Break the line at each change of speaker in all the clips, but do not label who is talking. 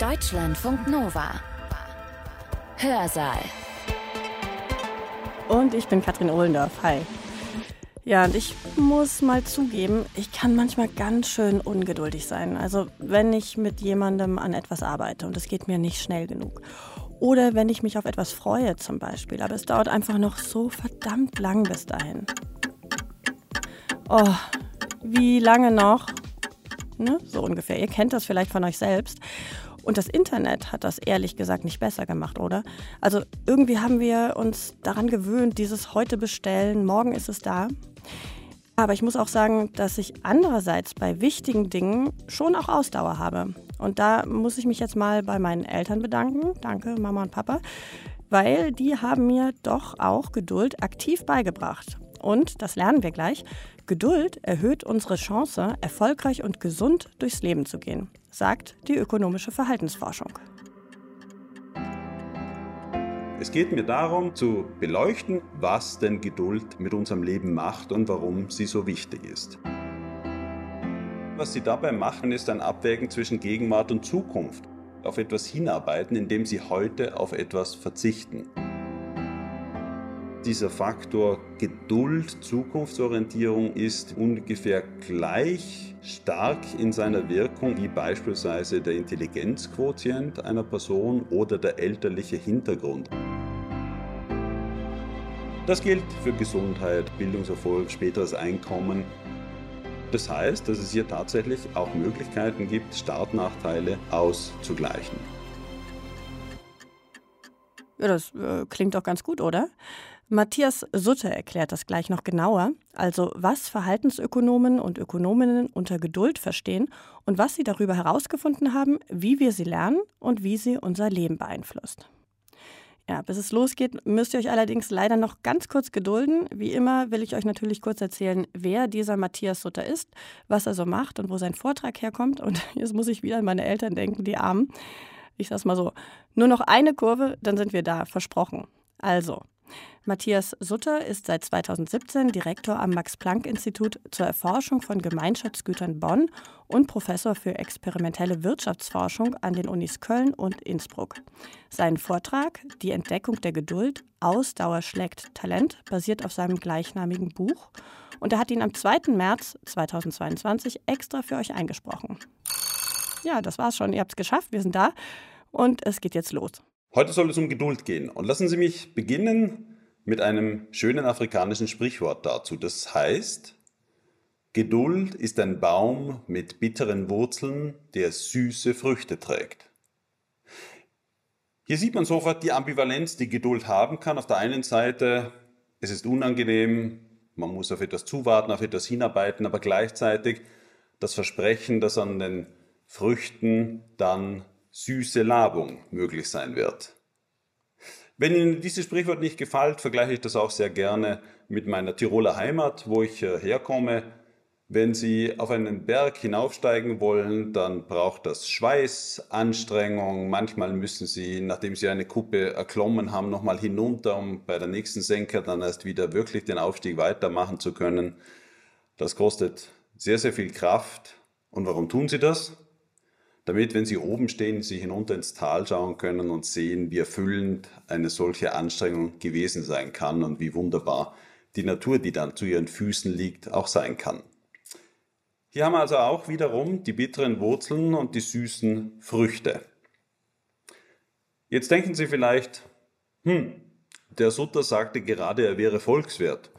Deutschlandfunk Nova. Hörsaal.
Und ich bin Katrin Ohlendorf. Hi. Ja, und ich muss mal zugeben, ich kann manchmal ganz schön ungeduldig sein. Also wenn ich mit jemandem an etwas arbeite und es geht mir nicht schnell genug. Oder wenn ich mich auf etwas freue zum Beispiel, aber es dauert einfach noch so verdammt lang bis dahin. Oh, wie lange noch? Ne? So ungefähr. Ihr kennt das vielleicht von euch selbst. Und das Internet hat das ehrlich gesagt nicht besser gemacht, oder? Also irgendwie haben wir uns daran gewöhnt, dieses heute bestellen, morgen ist es da. Aber ich muss auch sagen, dass ich andererseits bei wichtigen Dingen schon auch Ausdauer habe. Und da muss ich mich jetzt mal bei meinen Eltern bedanken. Danke, Mama und Papa. Weil die haben mir doch auch Geduld aktiv beigebracht. Und, das lernen wir gleich, Geduld erhöht unsere Chance, erfolgreich und gesund durchs Leben zu gehen, sagt die ökonomische Verhaltensforschung.
Es geht mir darum zu beleuchten, was denn Geduld mit unserem Leben macht und warum sie so wichtig ist. Was Sie dabei machen, ist ein Abwägen zwischen Gegenwart und Zukunft. Auf etwas hinarbeiten, indem Sie heute auf etwas verzichten dieser Faktor Geduld, Zukunftsorientierung ist ungefähr gleich stark in seiner Wirkung wie beispielsweise der Intelligenzquotient einer Person oder der elterliche Hintergrund. Das gilt für Gesundheit, Bildungserfolg, späteres Einkommen. Das heißt, dass es hier tatsächlich auch Möglichkeiten gibt, Startnachteile auszugleichen.
Ja, das äh, klingt doch ganz gut, oder? Matthias Sutter erklärt das gleich noch genauer, also was Verhaltensökonomen und Ökonominnen unter Geduld verstehen und was sie darüber herausgefunden haben, wie wir sie lernen und wie sie unser Leben beeinflusst. Ja, bis es losgeht, müsst ihr euch allerdings leider noch ganz kurz gedulden. Wie immer will ich euch natürlich kurz erzählen, wer dieser Matthias Sutter ist, was er so macht und wo sein Vortrag herkommt. Und jetzt muss ich wieder an meine Eltern denken, die Armen. Ich sag's mal so, nur noch eine Kurve, dann sind wir da, versprochen. Also, Matthias Sutter ist seit 2017 Direktor am Max-Planck-Institut zur Erforschung von Gemeinschaftsgütern Bonn und Professor für experimentelle Wirtschaftsforschung an den Unis Köln und Innsbruck. Sein Vortrag Die Entdeckung der Geduld, Ausdauer schlägt Talent basiert auf seinem gleichnamigen Buch und er hat ihn am 2. März 2022 extra für euch eingesprochen. Ja, das war's schon. Ihr habt es geschafft. Wir sind da und es geht jetzt los.
Heute soll es um Geduld gehen. Und lassen Sie mich beginnen mit einem schönen afrikanischen Sprichwort dazu. Das heißt, Geduld ist ein Baum mit bitteren Wurzeln, der süße Früchte trägt. Hier sieht man sofort die Ambivalenz, die Geduld haben kann. Auf der einen Seite, es ist unangenehm, man muss auf etwas zuwarten, auf etwas hinarbeiten, aber gleichzeitig das Versprechen, dass an den Früchten dann süße Labung möglich sein wird. Wenn Ihnen dieses Sprichwort nicht gefällt, vergleiche ich das auch sehr gerne mit meiner Tiroler Heimat, wo ich äh, herkomme. Wenn Sie auf einen Berg hinaufsteigen wollen, dann braucht das Schweiß, Anstrengung. Manchmal müssen Sie, nachdem Sie eine Kuppe erklommen haben, nochmal hinunter, um bei der nächsten Senke dann erst wieder wirklich den Aufstieg weitermachen zu können. Das kostet sehr, sehr viel Kraft. Und warum tun Sie das? Damit, wenn Sie oben stehen, Sie hinunter ins Tal schauen können und sehen, wie erfüllend eine solche Anstrengung gewesen sein kann und wie wunderbar die Natur, die dann zu Ihren Füßen liegt, auch sein kann. Hier haben wir also auch wiederum die bitteren Wurzeln und die süßen Früchte. Jetzt denken Sie vielleicht, hm, der Sutter sagte gerade, er wäre Volkswirt.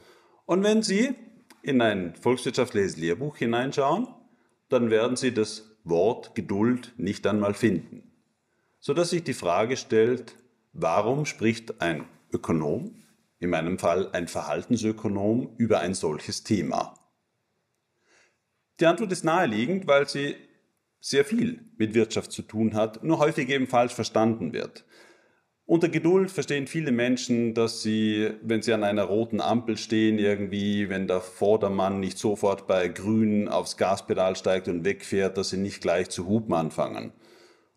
Und wenn Sie in ein volkswirtschaftliches Lehrbuch hineinschauen, dann werden Sie das Wort Geduld nicht einmal finden, sodass sich die Frage stellt, warum spricht ein Ökonom, in meinem Fall ein Verhaltensökonom, über ein solches Thema? Die Antwort ist naheliegend, weil sie sehr viel mit Wirtschaft zu tun hat, nur häufig eben falsch verstanden wird. Unter Geduld verstehen viele Menschen, dass sie, wenn sie an einer roten Ampel stehen, irgendwie, wenn der Vordermann nicht sofort bei Grün aufs Gaspedal steigt und wegfährt, dass sie nicht gleich zu hupen anfangen.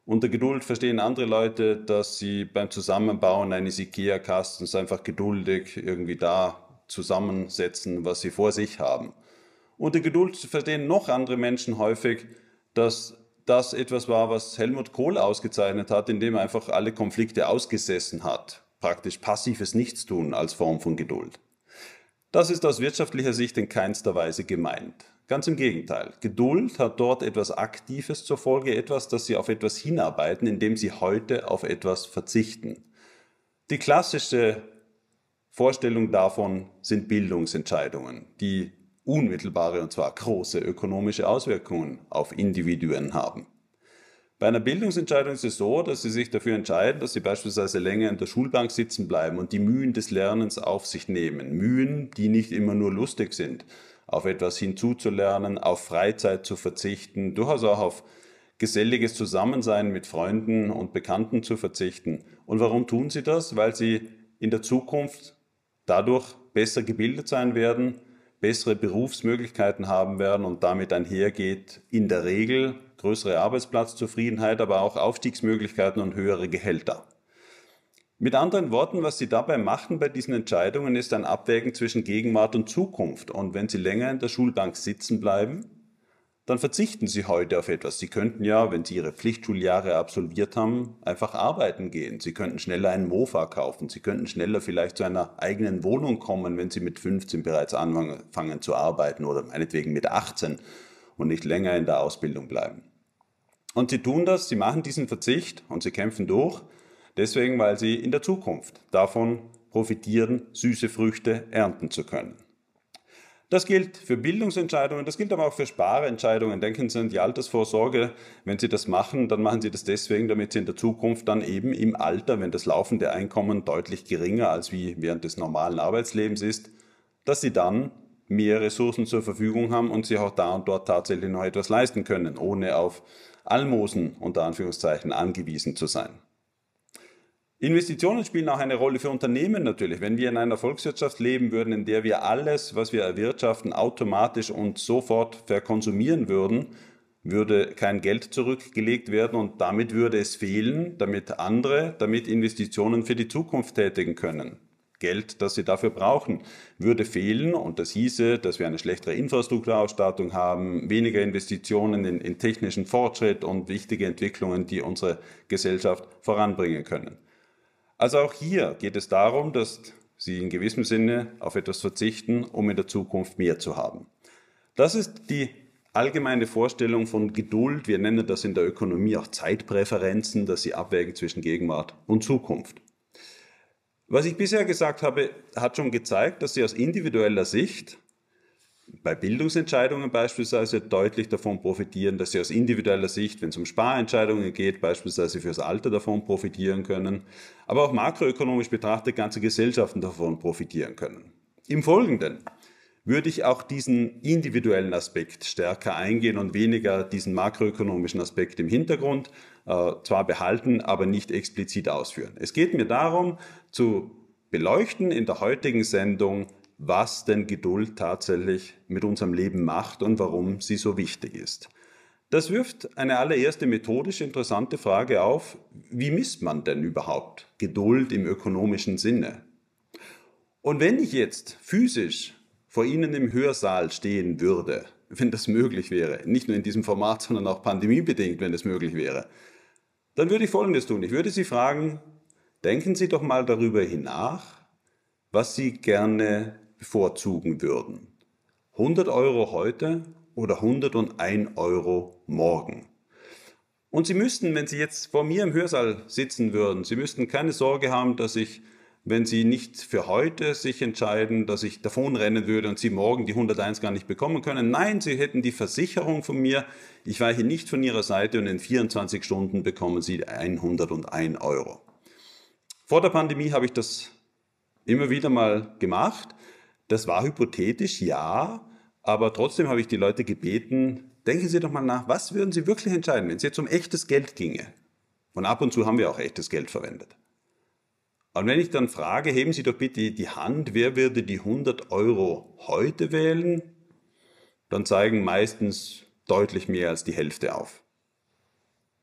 Unter Geduld verstehen andere Leute, dass sie beim Zusammenbauen eines IKEA-Kastens einfach geduldig irgendwie da zusammensetzen, was sie vor sich haben. Unter Geduld verstehen noch andere Menschen häufig, dass das etwas war, was Helmut Kohl ausgezeichnet hat, indem er einfach alle Konflikte ausgesessen hat. Praktisch passives Nichtstun als Form von Geduld. Das ist aus wirtschaftlicher Sicht in keinster Weise gemeint. Ganz im Gegenteil. Geduld hat dort etwas Aktives zur Folge, etwas, dass Sie auf etwas hinarbeiten, indem Sie heute auf etwas verzichten. Die klassische Vorstellung davon sind Bildungsentscheidungen, die unmittelbare und zwar große ökonomische Auswirkungen auf Individuen haben. Bei einer Bildungsentscheidung ist es so, dass Sie sich dafür entscheiden, dass Sie beispielsweise länger in der Schulbank sitzen bleiben und die Mühen des Lernens auf sich nehmen. Mühen, die nicht immer nur lustig sind, auf etwas hinzuzulernen, auf Freizeit zu verzichten, durchaus auch auf geselliges Zusammensein mit Freunden und Bekannten zu verzichten. Und warum tun Sie das? Weil Sie in der Zukunft dadurch besser gebildet sein werden, bessere Berufsmöglichkeiten haben werden und damit einhergeht in der Regel größere Arbeitsplatzzufriedenheit, aber auch Aufstiegsmöglichkeiten und höhere Gehälter. Mit anderen Worten, was Sie dabei machen bei diesen Entscheidungen, ist ein Abwägen zwischen Gegenwart und Zukunft. Und wenn Sie länger in der Schulbank sitzen bleiben, dann verzichten Sie heute auf etwas. Sie könnten ja, wenn Sie Ihre Pflichtschuljahre absolviert haben, einfach arbeiten gehen. Sie könnten schneller einen Mofa kaufen. Sie könnten schneller vielleicht zu einer eigenen Wohnung kommen, wenn Sie mit 15 bereits anfangen zu arbeiten oder meinetwegen mit 18 und nicht länger in der Ausbildung bleiben. Und Sie tun das, Sie machen diesen Verzicht und Sie kämpfen durch, deswegen, weil Sie in der Zukunft davon profitieren, süße Früchte ernten zu können. Das gilt für Bildungsentscheidungen, das gilt aber auch für Sparentscheidungen. Denken Sie an die Altersvorsorge. Wenn Sie das machen, dann machen Sie das deswegen, damit Sie in der Zukunft dann eben im Alter, wenn das laufende Einkommen deutlich geringer als wie während des normalen Arbeitslebens ist, dass Sie dann mehr Ressourcen zur Verfügung haben und Sie auch da und dort tatsächlich noch etwas leisten können, ohne auf Almosen unter Anführungszeichen angewiesen zu sein. Investitionen spielen auch eine Rolle für Unternehmen natürlich. Wenn wir in einer Volkswirtschaft leben würden, in der wir alles, was wir erwirtschaften, automatisch und sofort verkonsumieren würden, würde kein Geld zurückgelegt werden und damit würde es fehlen, damit andere damit Investitionen für die Zukunft tätigen können. Geld, das sie dafür brauchen, würde fehlen und das hieße, dass wir eine schlechtere Infrastrukturausstattung haben, weniger Investitionen in, in technischen Fortschritt und wichtige Entwicklungen, die unsere Gesellschaft voranbringen können. Also auch hier geht es darum, dass Sie in gewissem Sinne auf etwas verzichten, um in der Zukunft mehr zu haben. Das ist die allgemeine Vorstellung von Geduld. Wir nennen das in der Ökonomie auch Zeitpräferenzen, dass Sie abwägen zwischen Gegenwart und Zukunft. Was ich bisher gesagt habe, hat schon gezeigt, dass Sie aus individueller Sicht bei Bildungsentscheidungen beispielsweise deutlich davon profitieren, dass sie aus individueller Sicht, wenn es um Sparentscheidungen geht, beispielsweise fürs Alter davon profitieren können, aber auch makroökonomisch betrachtet ganze Gesellschaften davon profitieren können. Im Folgenden würde ich auch diesen individuellen Aspekt stärker eingehen und weniger diesen makroökonomischen Aspekt im Hintergrund äh, zwar behalten, aber nicht explizit ausführen. Es geht mir darum, zu beleuchten in der heutigen Sendung, was denn Geduld tatsächlich mit unserem Leben macht und warum sie so wichtig ist. Das wirft eine allererste methodisch interessante Frage auf, wie misst man denn überhaupt Geduld im ökonomischen Sinne? Und wenn ich jetzt physisch vor Ihnen im Hörsaal stehen würde, wenn das möglich wäre, nicht nur in diesem Format, sondern auch pandemiebedingt, wenn es möglich wäre, dann würde ich Folgendes tun. Ich würde Sie fragen, denken Sie doch mal darüber hinach, was Sie gerne bevorzugen würden. 100 Euro heute oder 101 Euro morgen. Und Sie müssten, wenn Sie jetzt vor mir im Hörsaal sitzen würden, Sie müssten keine Sorge haben, dass ich, wenn Sie nicht für heute sich entscheiden, dass ich davonrennen würde und Sie morgen die 101 gar nicht bekommen können. Nein, Sie hätten die Versicherung von mir, ich weiche nicht von Ihrer Seite und in 24 Stunden bekommen Sie 101 Euro. Vor der Pandemie habe ich das immer wieder mal gemacht das war hypothetisch, ja, aber trotzdem habe ich die Leute gebeten, denken Sie doch mal nach, was würden Sie wirklich entscheiden, wenn es jetzt um echtes Geld ginge? Und ab und zu haben wir auch echtes Geld verwendet. Und wenn ich dann frage, heben Sie doch bitte die Hand, wer würde die 100 Euro heute wählen? Dann zeigen meistens deutlich mehr als die Hälfte auf.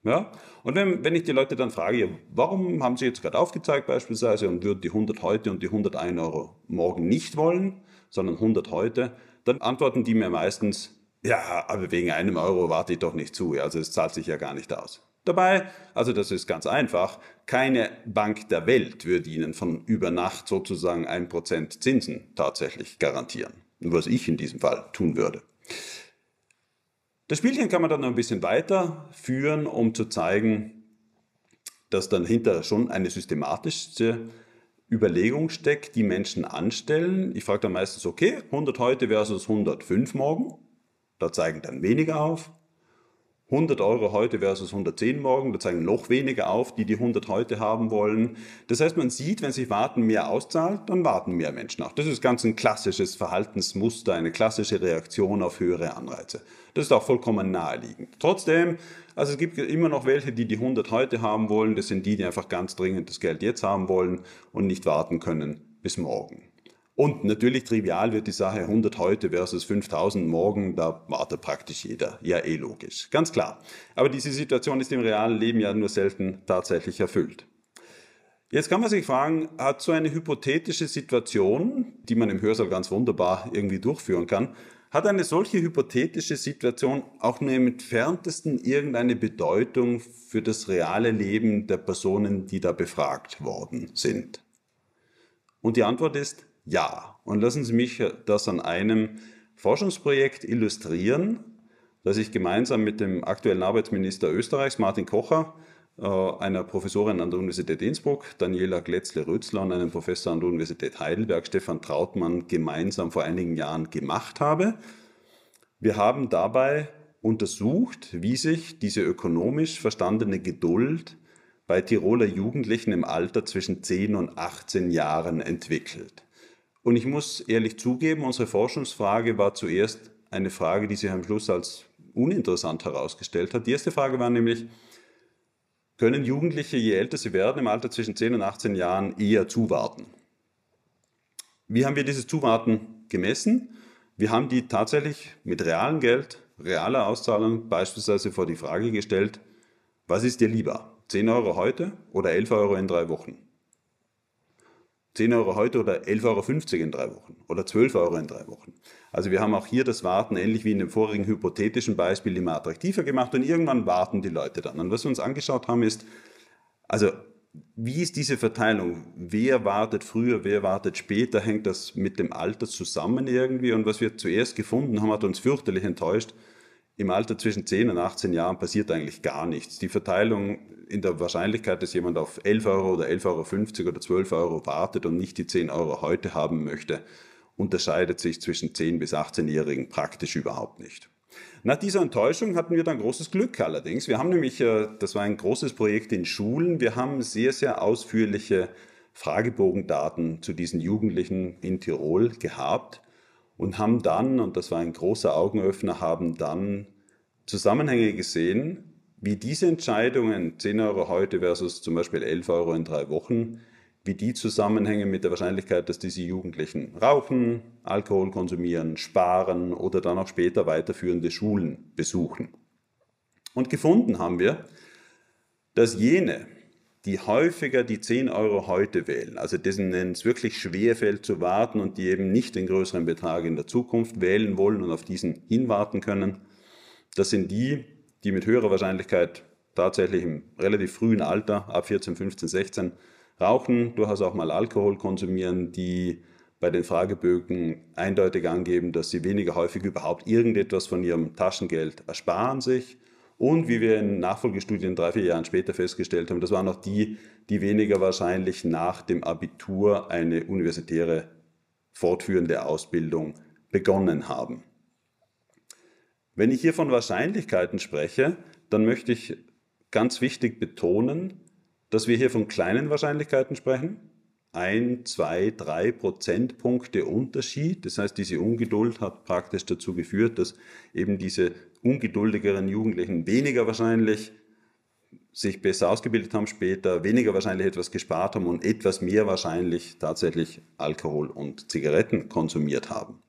Ja? Und wenn, wenn ich die Leute dann frage, warum haben sie jetzt gerade aufgezeigt beispielsweise und würden die 100 heute und die 101 Euro morgen nicht wollen, sondern 100 heute, dann antworten die mir meistens, ja, aber wegen einem Euro warte ich doch nicht zu, also es zahlt sich ja gar nicht aus. Dabei, also das ist ganz einfach, keine Bank der Welt würde Ihnen von über Nacht sozusagen ein Prozent Zinsen tatsächlich garantieren, was ich in diesem Fall tun würde. Das Spielchen kann man dann noch ein bisschen weiter führen, um zu zeigen, dass dann hinter schon eine systematische Überlegung steckt, die Menschen anstellen. Ich frage dann meistens, okay, 100 heute versus 105 morgen. Da zeigen dann weniger auf. 100 Euro heute versus 110 morgen, da zeigen noch weniger auf, die die 100 heute haben wollen. Das heißt, man sieht, wenn sich Warten mehr auszahlt, dann warten mehr Menschen auch. Das ist ganz ein klassisches Verhaltensmuster, eine klassische Reaktion auf höhere Anreize. Das ist auch vollkommen naheliegend. Trotzdem, also es gibt immer noch welche, die die 100 heute haben wollen. Das sind die, die einfach ganz dringend das Geld jetzt haben wollen und nicht warten können bis morgen. Und natürlich trivial wird die Sache 100 heute versus 5000 morgen, da wartet praktisch jeder. Ja, eh logisch. Ganz klar. Aber diese Situation ist im realen Leben ja nur selten tatsächlich erfüllt. Jetzt kann man sich fragen, hat so eine hypothetische Situation, die man im Hörsaal ganz wunderbar irgendwie durchführen kann, hat eine solche hypothetische Situation auch nur im entferntesten irgendeine Bedeutung für das reale Leben der Personen, die da befragt worden sind? Und die Antwort ist ja. Und lassen Sie mich das an einem Forschungsprojekt illustrieren, das ich gemeinsam mit dem aktuellen Arbeitsminister Österreichs, Martin Kocher, äh, einer Professorin an der Universität Innsbruck, Daniela Gletzle-Rützler und einem Professor an der Universität Heidelberg, Stefan Trautmann, gemeinsam vor einigen Jahren gemacht habe. Wir haben dabei untersucht, wie sich diese ökonomisch verstandene Geduld bei Tiroler Jugendlichen im Alter zwischen 10 und 18 Jahren entwickelt. Und ich muss ehrlich zugeben, unsere Forschungsfrage war zuerst eine Frage, die sich am Schluss als uninteressant herausgestellt hat. Die erste Frage war nämlich, können Jugendliche, je älter sie werden, im Alter zwischen 10 und 18 Jahren eher zuwarten? Wie haben wir dieses Zuwarten gemessen? Wir haben die tatsächlich mit realem Geld, realer Auszahlung beispielsweise vor die Frage gestellt, was ist dir lieber? 10 Euro heute oder 11 Euro in drei Wochen? 10 Euro heute oder 11,50 Euro in drei Wochen oder 12 Euro in drei Wochen. Also wir haben auch hier das Warten ähnlich wie in dem vorigen hypothetischen Beispiel immer attraktiver gemacht und irgendwann warten die Leute dann. Und was wir uns angeschaut haben ist, also wie ist diese Verteilung? Wer wartet früher, wer wartet später? Hängt das mit dem Alter zusammen irgendwie? Und was wir zuerst gefunden haben, hat uns fürchterlich enttäuscht. Im Alter zwischen 10 und 18 Jahren passiert eigentlich gar nichts. Die Verteilung in der Wahrscheinlichkeit, dass jemand auf 11 Euro oder 11,50 Euro oder 12 Euro wartet und nicht die 10 Euro heute haben möchte, unterscheidet sich zwischen 10 bis 18-Jährigen praktisch überhaupt nicht. Nach dieser Enttäuschung hatten wir dann großes Glück allerdings. Wir haben nämlich, äh, das war ein großes Projekt in Schulen, wir haben sehr, sehr ausführliche Fragebogendaten zu diesen Jugendlichen in Tirol gehabt und haben dann, und das war ein großer Augenöffner, haben dann Zusammenhänge gesehen, wie diese Entscheidungen, 10 Euro heute versus zum Beispiel 11 Euro in drei Wochen, wie die zusammenhängen mit der Wahrscheinlichkeit, dass diese Jugendlichen rauchen, Alkohol konsumieren, sparen oder dann auch später weiterführende Schulen besuchen. Und gefunden haben wir, dass jene, die häufiger die 10 Euro heute wählen, also dessen es wirklich schwer fällt zu warten und die eben nicht den größeren Betrag in der Zukunft wählen wollen und auf diesen hinwarten können, das sind die, die mit höherer Wahrscheinlichkeit tatsächlich im relativ frühen Alter, ab 14, 15, 16, rauchen, durchaus auch mal Alkohol konsumieren, die bei den Fragebögen eindeutig angeben, dass sie weniger häufig überhaupt irgendetwas von ihrem Taschengeld ersparen sich. Und wie wir in Nachfolgestudien drei, vier Jahren später festgestellt haben, das waren auch die, die weniger wahrscheinlich nach dem Abitur eine universitäre fortführende Ausbildung begonnen haben. Wenn ich hier von Wahrscheinlichkeiten spreche, dann möchte ich ganz wichtig betonen, dass wir hier von kleinen Wahrscheinlichkeiten sprechen. Ein, zwei, drei Prozentpunkte Unterschied. Das heißt, diese Ungeduld hat praktisch dazu geführt, dass eben diese ungeduldigeren Jugendlichen weniger wahrscheinlich sich besser ausgebildet haben später, weniger wahrscheinlich etwas gespart haben und etwas mehr wahrscheinlich tatsächlich Alkohol und Zigaretten konsumiert haben.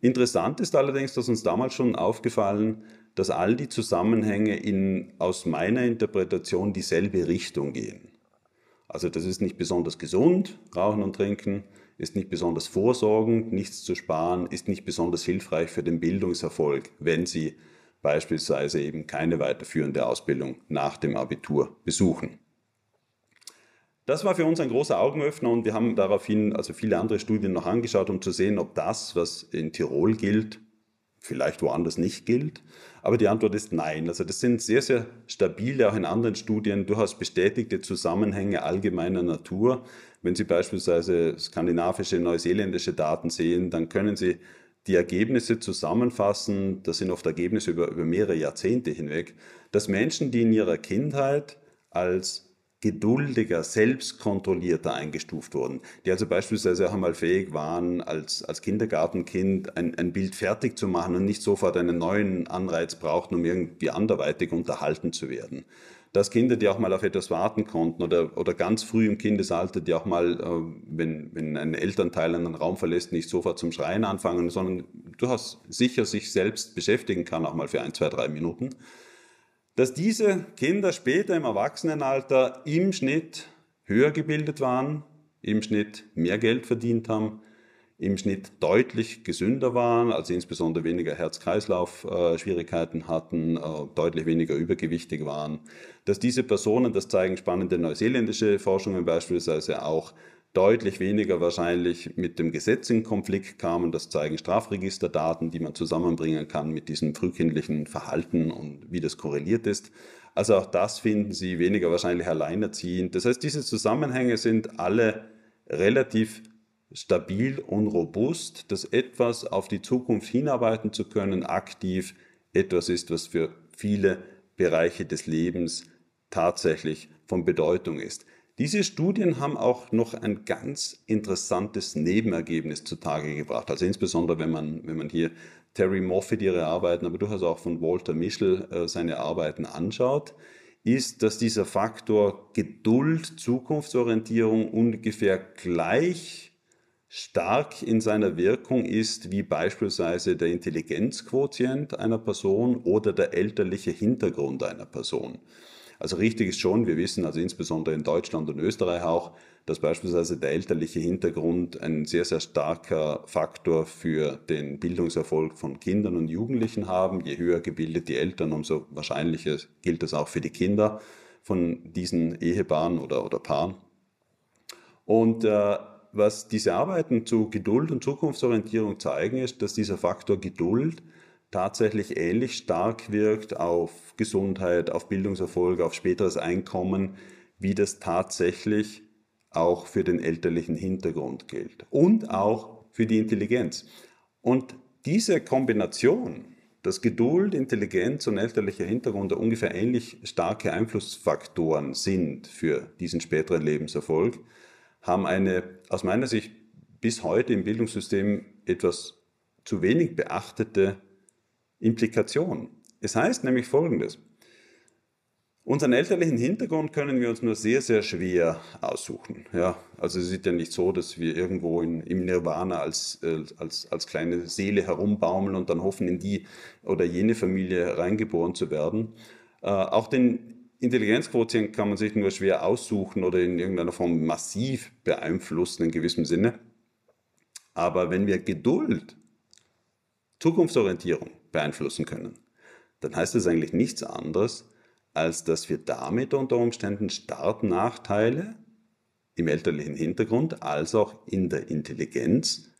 Interessant ist allerdings, dass uns damals schon aufgefallen, dass all die Zusammenhänge in aus meiner Interpretation dieselbe Richtung gehen. Also das ist nicht besonders gesund, Rauchen und Trinken, ist nicht besonders vorsorgend, nichts zu sparen, ist nicht besonders hilfreich für den Bildungserfolg, wenn sie beispielsweise eben keine weiterführende Ausbildung nach dem Abitur besuchen. Das war für uns ein großer Augenöffner und wir haben daraufhin also viele andere Studien noch angeschaut, um zu sehen, ob das, was in Tirol gilt, vielleicht woanders nicht gilt. Aber die Antwort ist nein. Also das sind sehr, sehr stabile, auch in anderen Studien, durchaus bestätigte Zusammenhänge allgemeiner Natur. Wenn Sie beispielsweise skandinavische, neuseeländische Daten sehen, dann können Sie die Ergebnisse zusammenfassen, das sind oft Ergebnisse über, über mehrere Jahrzehnte hinweg, dass Menschen, die in ihrer Kindheit als geduldiger, selbstkontrollierter eingestuft wurden, die also beispielsweise auch einmal fähig waren, als, als Kindergartenkind ein, ein Bild fertig zu machen und nicht sofort einen neuen Anreiz brauchten, um irgendwie anderweitig unterhalten zu werden. Dass Kinder, die auch mal auf etwas warten konnten oder, oder ganz früh im Kindesalter, die auch mal, äh, wenn, wenn ein Elternteil einen Raum verlässt, nicht sofort zum Schreien anfangen, sondern durchaus sicher sich selbst beschäftigen kann, auch mal für ein, zwei, drei Minuten dass diese Kinder später im Erwachsenenalter im Schnitt höher gebildet waren, im Schnitt mehr Geld verdient haben, im Schnitt deutlich gesünder waren, also insbesondere weniger Herz-Kreislauf-Schwierigkeiten hatten, äh, deutlich weniger übergewichtig waren. Dass diese Personen, das zeigen spannende neuseeländische Forschungen beispielsweise auch, deutlich weniger wahrscheinlich mit dem Gesetz in Konflikt kamen. Das zeigen Strafregisterdaten, die man zusammenbringen kann mit diesem frühkindlichen Verhalten und wie das korreliert ist. Also auch das finden Sie weniger wahrscheinlich alleinerziehend. Das heißt, diese Zusammenhänge sind alle relativ stabil und robust, dass etwas auf die Zukunft hinarbeiten zu können, aktiv etwas ist, was für viele Bereiche des Lebens tatsächlich von Bedeutung ist. Diese Studien haben auch noch ein ganz interessantes Nebenergebnis zutage gebracht. Also insbesondere, wenn man, wenn man hier Terry Moffat ihre Arbeiten, aber durchaus auch von Walter Mischel äh, seine Arbeiten anschaut, ist, dass dieser Faktor Geduld, Zukunftsorientierung ungefähr gleich stark in seiner Wirkung ist wie beispielsweise der Intelligenzquotient einer Person oder der elterliche Hintergrund einer Person. Also richtig ist schon, wir wissen also insbesondere in Deutschland und Österreich auch, dass beispielsweise der elterliche Hintergrund ein sehr, sehr starker Faktor für den Bildungserfolg von Kindern und Jugendlichen haben. Je höher gebildet die Eltern, umso wahrscheinlicher gilt das auch für die Kinder von diesen Ehepaaren oder, oder Paaren. Und äh, was diese Arbeiten zu Geduld und Zukunftsorientierung zeigen, ist, dass dieser Faktor Geduld tatsächlich ähnlich stark wirkt auf Gesundheit, auf Bildungserfolg, auf späteres Einkommen, wie das tatsächlich auch für den elterlichen Hintergrund gilt und auch für die Intelligenz. Und diese Kombination, dass Geduld, Intelligenz und elterlicher Hintergrund ungefähr ähnlich starke Einflussfaktoren sind für diesen späteren Lebenserfolg, haben eine aus meiner Sicht bis heute im Bildungssystem etwas zu wenig beachtete Implikation. Es heißt nämlich Folgendes. Unseren elterlichen Hintergrund können wir uns nur sehr, sehr schwer aussuchen. Ja, also es ist ja nicht so, dass wir irgendwo in, im Nirvana als, äh, als, als kleine Seele herumbaumeln und dann hoffen, in die oder jene Familie reingeboren zu werden. Äh, auch den Intelligenzquotient kann man sich nur schwer aussuchen oder in irgendeiner Form massiv beeinflussen in gewissem Sinne. Aber wenn wir Geduld, Zukunftsorientierung, beeinflussen können, dann heißt das eigentlich nichts anderes, als dass wir damit unter Umständen Startnachteile im elterlichen Hintergrund als auch in der Intelligenz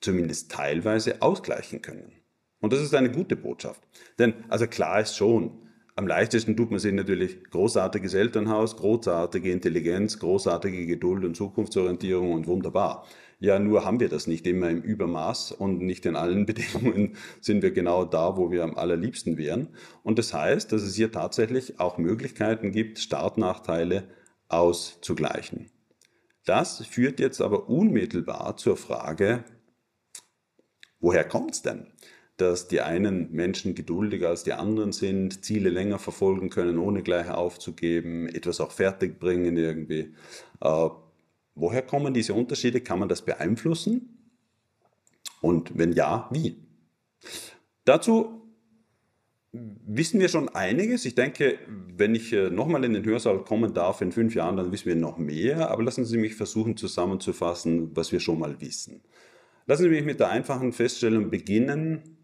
zumindest teilweise ausgleichen können. Und das ist eine gute Botschaft. Denn also klar ist schon, am leichtesten tut man sich natürlich großartiges Elternhaus, großartige Intelligenz, großartige Geduld und Zukunftsorientierung und wunderbar. Ja, nur haben wir das nicht immer im Übermaß und nicht in allen Bedingungen sind wir genau da, wo wir am allerliebsten wären. Und das heißt, dass es hier tatsächlich auch Möglichkeiten gibt, Startnachteile auszugleichen. Das führt jetzt aber unmittelbar zur Frage, woher kommt es denn? dass die einen Menschen geduldiger als die anderen sind, Ziele länger verfolgen können, ohne gleich aufzugeben, etwas auch fertigbringen irgendwie. Woher kommen diese Unterschiede? Kann man das beeinflussen? Und wenn ja, wie? Dazu wissen wir schon einiges. Ich denke, wenn ich äh, nochmal in den Hörsaal kommen darf in fünf Jahren, dann wissen wir noch mehr. Aber lassen Sie mich versuchen zusammenzufassen, was wir schon mal wissen. Lassen Sie mich mit der einfachen Feststellung beginnen.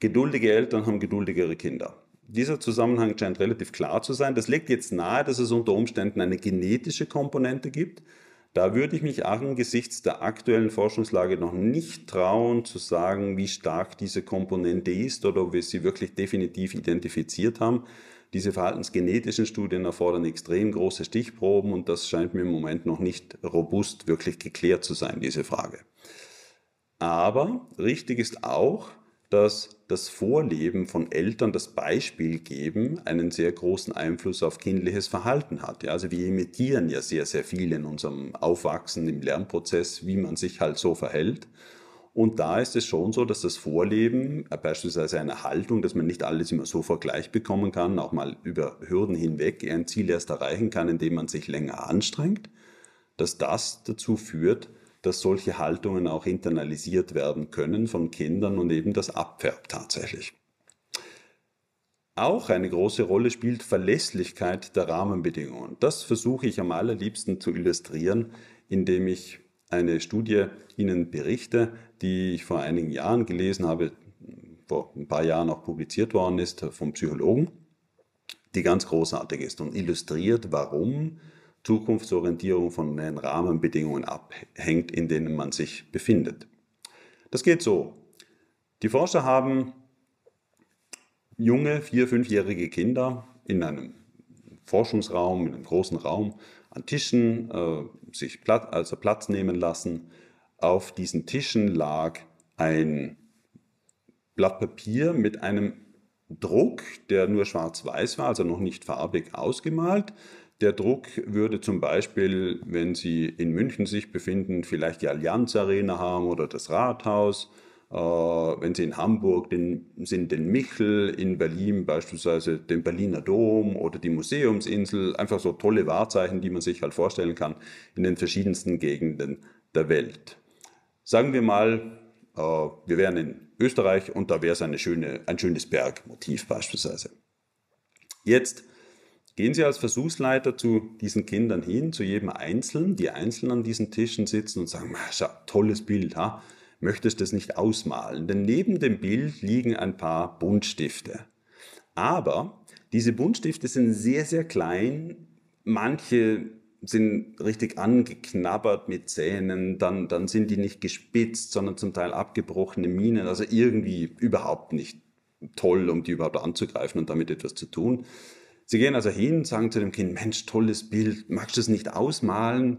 Geduldige Eltern haben geduldigere Kinder. Dieser Zusammenhang scheint relativ klar zu sein. Das legt jetzt nahe, dass es unter Umständen eine genetische Komponente gibt. Da würde ich mich angesichts der aktuellen Forschungslage noch nicht trauen zu sagen, wie stark diese Komponente ist oder ob wir sie wirklich definitiv identifiziert haben. Diese verhaltensgenetischen Studien erfordern extrem große Stichproben und das scheint mir im Moment noch nicht robust wirklich geklärt zu sein, diese Frage. Aber richtig ist auch, dass das Vorleben von Eltern, das Beispiel geben, einen sehr großen Einfluss auf kindliches Verhalten hat. Ja, also wir imitieren ja sehr, sehr viel in unserem Aufwachsen im Lernprozess, wie man sich halt so verhält. Und da ist es schon so, dass das Vorleben, äh, beispielsweise eine Haltung, dass man nicht alles immer sofort gleich bekommen kann, auch mal über Hürden hinweg ein Ziel erst erreichen kann, indem man sich länger anstrengt, dass das dazu führt, dass solche Haltungen auch internalisiert werden können von Kindern und eben das abfärbt tatsächlich. Auch eine große Rolle spielt Verlässlichkeit der Rahmenbedingungen. Das versuche ich am allerliebsten zu illustrieren, indem ich eine Studie Ihnen berichte, die ich vor einigen Jahren gelesen habe, vor ein paar Jahren auch publiziert worden ist vom Psychologen, die ganz großartig ist und illustriert, warum Zukunftsorientierung von den Rahmenbedingungen abhängt, in denen man sich befindet. Das geht so. Die Forscher haben junge, vier-, fünfjährige Kinder in einem Forschungsraum, in einem großen Raum, an Tischen äh, sich Platz, also Platz nehmen lassen. Auf diesen Tischen lag ein Blatt Papier mit einem Druck, der nur schwarz-weiß war, also noch nicht farbig ausgemalt. Der Druck würde zum Beispiel, wenn Sie in München sich befinden, vielleicht die Allianz Arena haben oder das Rathaus. Äh, wenn Sie in Hamburg den, sind, den Michel, in Berlin beispielsweise den Berliner Dom oder die Museumsinsel. Einfach so tolle Wahrzeichen, die man sich halt vorstellen kann in den verschiedensten Gegenden der Welt. Sagen wir mal, äh, wir wären in Österreich und da wäre es schöne, ein schönes Bergmotiv beispielsweise. Jetzt Gehen Sie als Versuchsleiter zu diesen Kindern hin, zu jedem Einzelnen, die einzeln an diesen Tischen sitzen und sagen, schau, tolles Bild, ha? möchtest du es nicht ausmalen? Denn neben dem Bild liegen ein paar Buntstifte. Aber diese Buntstifte sind sehr, sehr klein. Manche sind richtig angeknabbert mit Zähnen, dann, dann sind die nicht gespitzt, sondern zum Teil abgebrochene Minen, also irgendwie überhaupt nicht toll, um die überhaupt anzugreifen und damit etwas zu tun. Sie gehen also hin, sagen zu dem Kind, Mensch, tolles Bild, magst du es nicht ausmalen?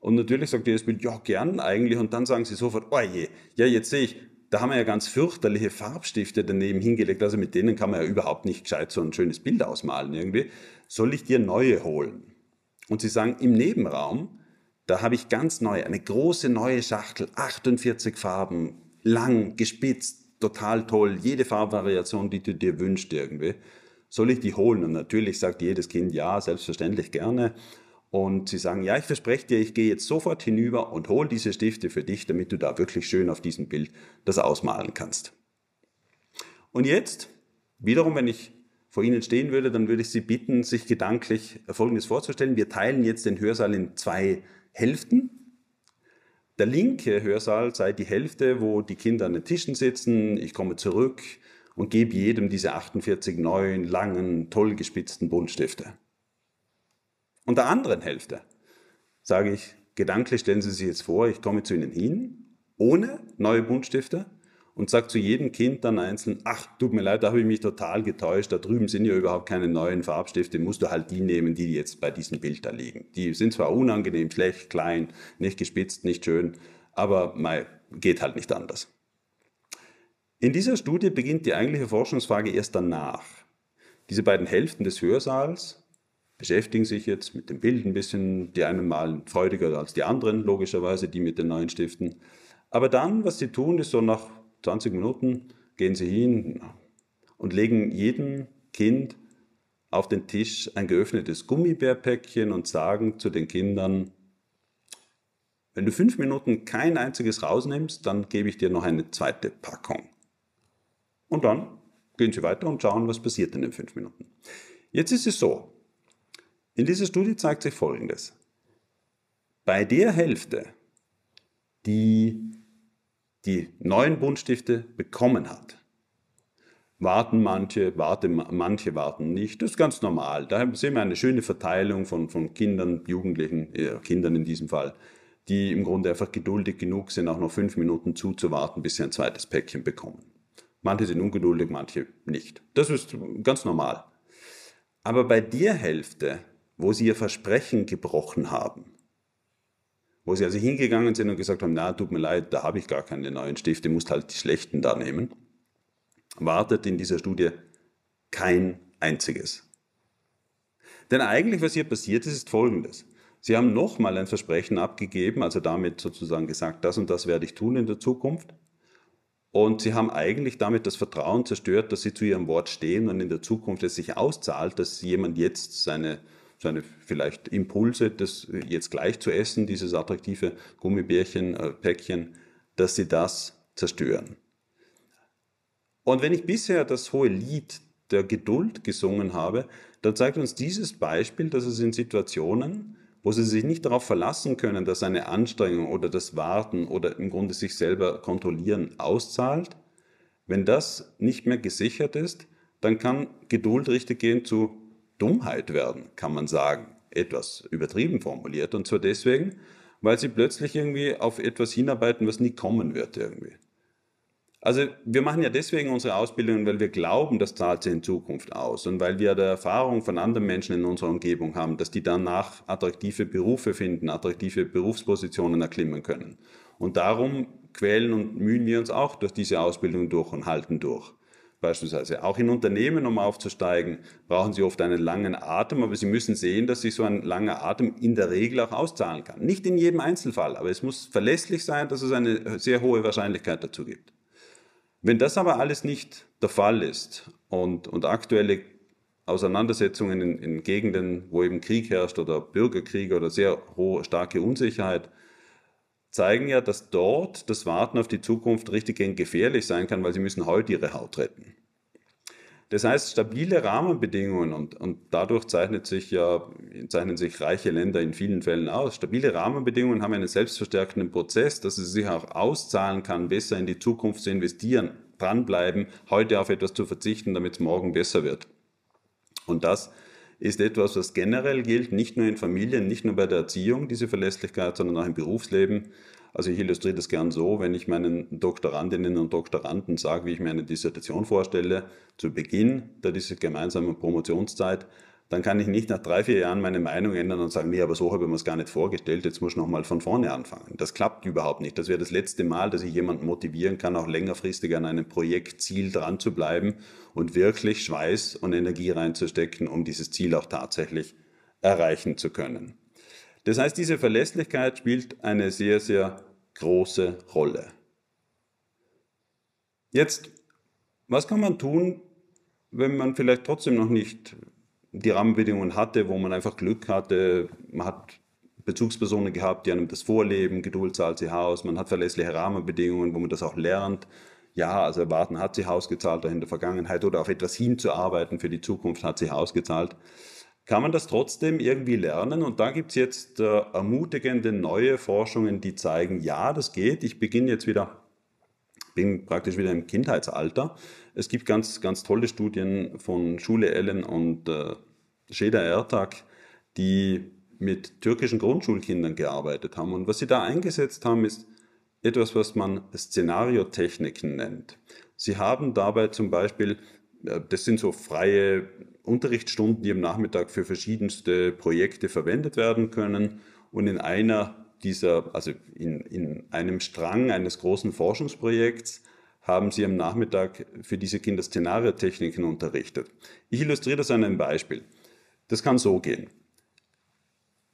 Und natürlich sagt jedes Bild, ja, gern eigentlich. Und dann sagen sie sofort, oh je, ja, jetzt sehe ich, da haben wir ja ganz fürchterliche Farbstifte daneben hingelegt. Also mit denen kann man ja überhaupt nicht gescheit so ein schönes Bild ausmalen irgendwie. Soll ich dir neue holen? Und sie sagen, im Nebenraum, da habe ich ganz neu, eine große neue Schachtel, 48 Farben, lang, gespitzt, total toll, jede Farbvariation, die du dir wünschst irgendwie soll ich die holen? Und natürlich sagt jedes Kind ja, selbstverständlich gerne. Und sie sagen, ja, ich verspreche dir, ich gehe jetzt sofort hinüber und hole diese Stifte für dich, damit du da wirklich schön auf diesem Bild das ausmalen kannst. Und jetzt, wiederum, wenn ich vor Ihnen stehen würde, dann würde ich Sie bitten, sich gedanklich Folgendes vorzustellen. Wir teilen jetzt den Hörsaal in zwei Hälften. Der linke Hörsaal sei die Hälfte, wo die Kinder an den Tischen sitzen. Ich komme zurück und gebe jedem diese 48 neuen, langen, toll gespitzten Buntstifte. Und der anderen Hälfte sage ich, gedanklich stellen Sie sich jetzt vor, ich komme zu Ihnen hin, ohne neue Buntstifte und sage zu jedem Kind dann einzeln, ach, tut mir leid, da habe ich mich total getäuscht, da drüben sind ja überhaupt keine neuen Farbstifte, musst du halt die nehmen, die jetzt bei diesem Bild da liegen. Die sind zwar unangenehm, schlecht, klein, nicht gespitzt, nicht schön, aber mei, geht halt nicht anders. In dieser Studie beginnt die eigentliche Forschungsfrage erst danach. Diese beiden Hälften des Hörsaals beschäftigen sich jetzt mit dem Bild ein bisschen, die einen malen freudiger als die anderen, logischerweise, die mit den neuen Stiften. Aber dann, was sie tun, ist so nach 20 Minuten gehen sie hin und legen jedem Kind auf den Tisch ein geöffnetes Gummibärpäckchen und sagen zu den Kindern, wenn du fünf Minuten kein einziges rausnimmst, dann gebe ich dir noch eine zweite Packung. Und dann gehen Sie weiter und schauen, was passiert in den fünf Minuten. Jetzt ist es so, in dieser Studie zeigt sich Folgendes. Bei der Hälfte, die die neuen Buntstifte bekommen hat, warten manche, warten, manche warten nicht. Das ist ganz normal. Da sehen wir eine schöne Verteilung von, von Kindern, Jugendlichen, äh, Kindern in diesem Fall, die im Grunde einfach geduldig genug sind, auch noch fünf Minuten zuzuwarten, bis sie ein zweites Päckchen bekommen. Manche sind ungeduldig, manche nicht. Das ist ganz normal. Aber bei der Hälfte, wo sie ihr Versprechen gebrochen haben, wo sie also hingegangen sind und gesagt haben, na, tut mir leid, da habe ich gar keine neuen Stifte, musst halt die schlechten da nehmen, wartet in dieser Studie kein einziges. Denn eigentlich, was hier passiert ist, ist Folgendes. Sie haben nochmal ein Versprechen abgegeben, also damit sozusagen gesagt, das und das werde ich tun in der Zukunft. Und sie haben eigentlich damit das Vertrauen zerstört, dass sie zu ihrem Wort stehen und in der Zukunft es sich auszahlt, dass jemand jetzt seine, seine vielleicht Impulse, das jetzt gleich zu essen, dieses attraktive Gummibärchen, äh, Päckchen, dass sie das zerstören. Und wenn ich bisher das hohe Lied der Geduld gesungen habe, dann zeigt uns dieses Beispiel, dass es in Situationen, wo sie sich nicht darauf verlassen können, dass eine Anstrengung oder das Warten oder im Grunde sich selber kontrollieren auszahlt, wenn das nicht mehr gesichert ist, dann kann Geduld richtig gehen zu Dummheit werden, kann man sagen. Etwas übertrieben formuliert. Und zwar deswegen, weil sie plötzlich irgendwie auf etwas hinarbeiten, was nie kommen wird irgendwie. Also wir machen ja deswegen unsere Ausbildung, weil wir glauben, das zahlt sich in Zukunft aus und weil wir der Erfahrung von anderen Menschen in unserer Umgebung haben, dass die danach attraktive Berufe finden, attraktive Berufspositionen erklimmen können. Und darum quälen und mühen wir uns auch durch diese Ausbildung durch und halten durch. Beispielsweise auch in Unternehmen, um aufzusteigen, brauchen sie oft einen langen Atem, aber sie müssen sehen, dass sich so ein langer Atem in der Regel auch auszahlen kann. Nicht in jedem Einzelfall, aber es muss verlässlich sein, dass es eine sehr hohe Wahrscheinlichkeit dazu gibt. Wenn das aber alles nicht der Fall ist und, und aktuelle Auseinandersetzungen in, in, Gegenden, wo eben Krieg herrscht oder Bürgerkrieg oder sehr hohe, starke Unsicherheit, zeigen ja, dass dort das Warten auf die Zukunft richtig gefährlich sein kann, weil sie müssen heute ihre Haut retten. Das heißt, stabile Rahmenbedingungen und, und dadurch zeichnet sich ja, zeichnen sich reiche Länder in vielen Fällen aus. Stabile Rahmenbedingungen haben einen selbstverstärkenden Prozess, dass es sich auch auszahlen kann, besser in die Zukunft zu investieren, dranbleiben, heute auf etwas zu verzichten, damit es morgen besser wird. Und das ist etwas, was generell gilt, nicht nur in Familien, nicht nur bei der Erziehung, diese Verlässlichkeit, sondern auch im Berufsleben. Also ich illustriere das gern so, wenn ich meinen Doktorandinnen und Doktoranden sage, wie ich mir eine Dissertation vorstelle, zu Beginn der dieser gemeinsamen Promotionszeit, dann kann ich nicht nach drei, vier Jahren meine Meinung ändern und sagen, nee, aber so habe ich mir es gar nicht vorgestellt, jetzt muss ich nochmal von vorne anfangen. Das klappt überhaupt nicht. Das wäre das letzte Mal, dass ich jemanden motivieren kann, auch längerfristig an einem Projektziel dran zu bleiben und wirklich Schweiß und Energie reinzustecken, um dieses Ziel auch tatsächlich erreichen zu können. Das heißt, diese Verlässlichkeit spielt eine sehr, sehr große Rolle. Jetzt, was kann man tun, wenn man vielleicht trotzdem noch nicht die Rahmenbedingungen hatte, wo man einfach Glück hatte, man hat Bezugspersonen gehabt, die einem das vorleben, Geduld zahlt sie Haus, man hat verlässliche Rahmenbedingungen, wo man das auch lernt. Ja, also erwarten hat sie Haus gezahlt in der Vergangenheit oder auf etwas hinzuarbeiten für die Zukunft hat sie Haus gezahlt kann man das trotzdem irgendwie lernen. Und da gibt es jetzt äh, ermutigende neue Forschungen, die zeigen, ja, das geht. Ich beginne jetzt wieder, bin praktisch wieder im Kindheitsalter. Es gibt ganz, ganz tolle Studien von Schule Ellen und äh, Şeda Ertag, die mit türkischen Grundschulkindern gearbeitet haben. Und was sie da eingesetzt haben, ist etwas, was man Szenariotechniken nennt. Sie haben dabei zum Beispiel, das sind so freie Unterrichtsstunden, die am Nachmittag für verschiedenste Projekte verwendet werden können. Und in einer dieser, also in, in einem Strang eines großen Forschungsprojekts, haben sie am Nachmittag für diese Kinder Szenariotechniken unterrichtet. Ich illustriere das an einem Beispiel. Das kann so gehen.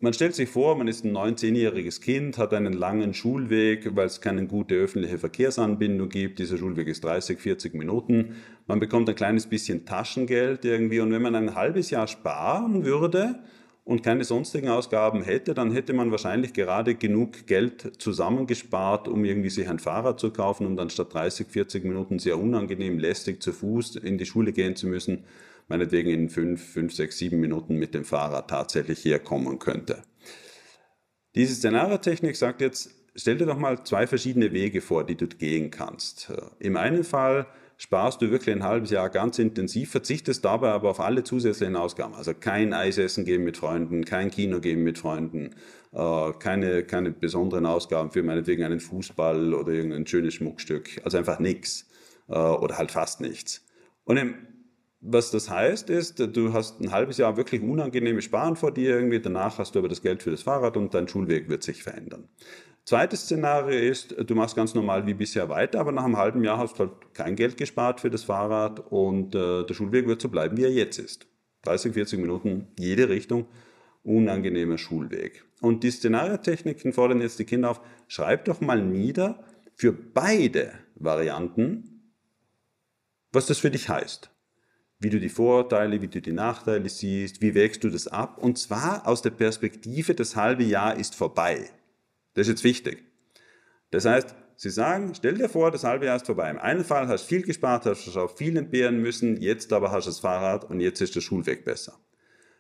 Man stellt sich vor, man ist ein 19-jähriges Kind, hat einen langen Schulweg, weil es keine gute öffentliche Verkehrsanbindung gibt. Dieser Schulweg ist 30, 40 Minuten. Man bekommt ein kleines bisschen Taschengeld irgendwie. Und wenn man ein halbes Jahr sparen würde und keine sonstigen Ausgaben hätte, dann hätte man wahrscheinlich gerade genug Geld zusammengespart, um irgendwie sich ein Fahrrad zu kaufen und dann statt 30, 40 Minuten sehr unangenehm lästig zu Fuß in die Schule gehen zu müssen, meinetwegen in 5, 5, 6, 7 Minuten mit dem Fahrrad tatsächlich herkommen könnte. Diese Szenariotechnik sagt jetzt, stell dir doch mal zwei verschiedene Wege vor, die du gehen kannst. Im einen Fall sparst du wirklich ein halbes Jahr ganz intensiv, verzichtest dabei aber auf alle zusätzlichen Ausgaben. Also kein Eisessen geben mit Freunden, kein Kino geben mit Freunden, äh, keine, keine besonderen Ausgaben für meinetwegen einen Fußball oder irgendein schönes Schmuckstück. Also einfach nichts äh, oder halt fast nichts. Und im, was das heißt, ist, du hast ein halbes Jahr wirklich unangenehmes Sparen vor dir irgendwie, danach hast du aber das Geld für das Fahrrad und dein Schulweg wird sich verändern. Zweites Szenario ist, du machst ganz normal wie bisher weiter, aber nach einem halben Jahr hast du halt kein Geld gespart für das Fahrrad und äh, der Schulweg wird so bleiben, wie er jetzt ist. 30, 40 Minuten, jede Richtung, unangenehmer Schulweg. Und die Szenariotechniken fordern jetzt die Kinder auf, schreib doch mal nieder für beide Varianten, was das für dich heißt. Wie du die Vorteile, wie du die Nachteile siehst, wie wägst du das ab und zwar aus der Perspektive, das halbe Jahr ist vorbei. Das ist jetzt wichtig. Das heißt, Sie sagen, stell dir vor, das halbe Jahr ist vorbei. Im einen Fall hast du viel gespart, hast du auf viel entbehren müssen, jetzt aber hast du das Fahrrad und jetzt ist der Schulweg besser.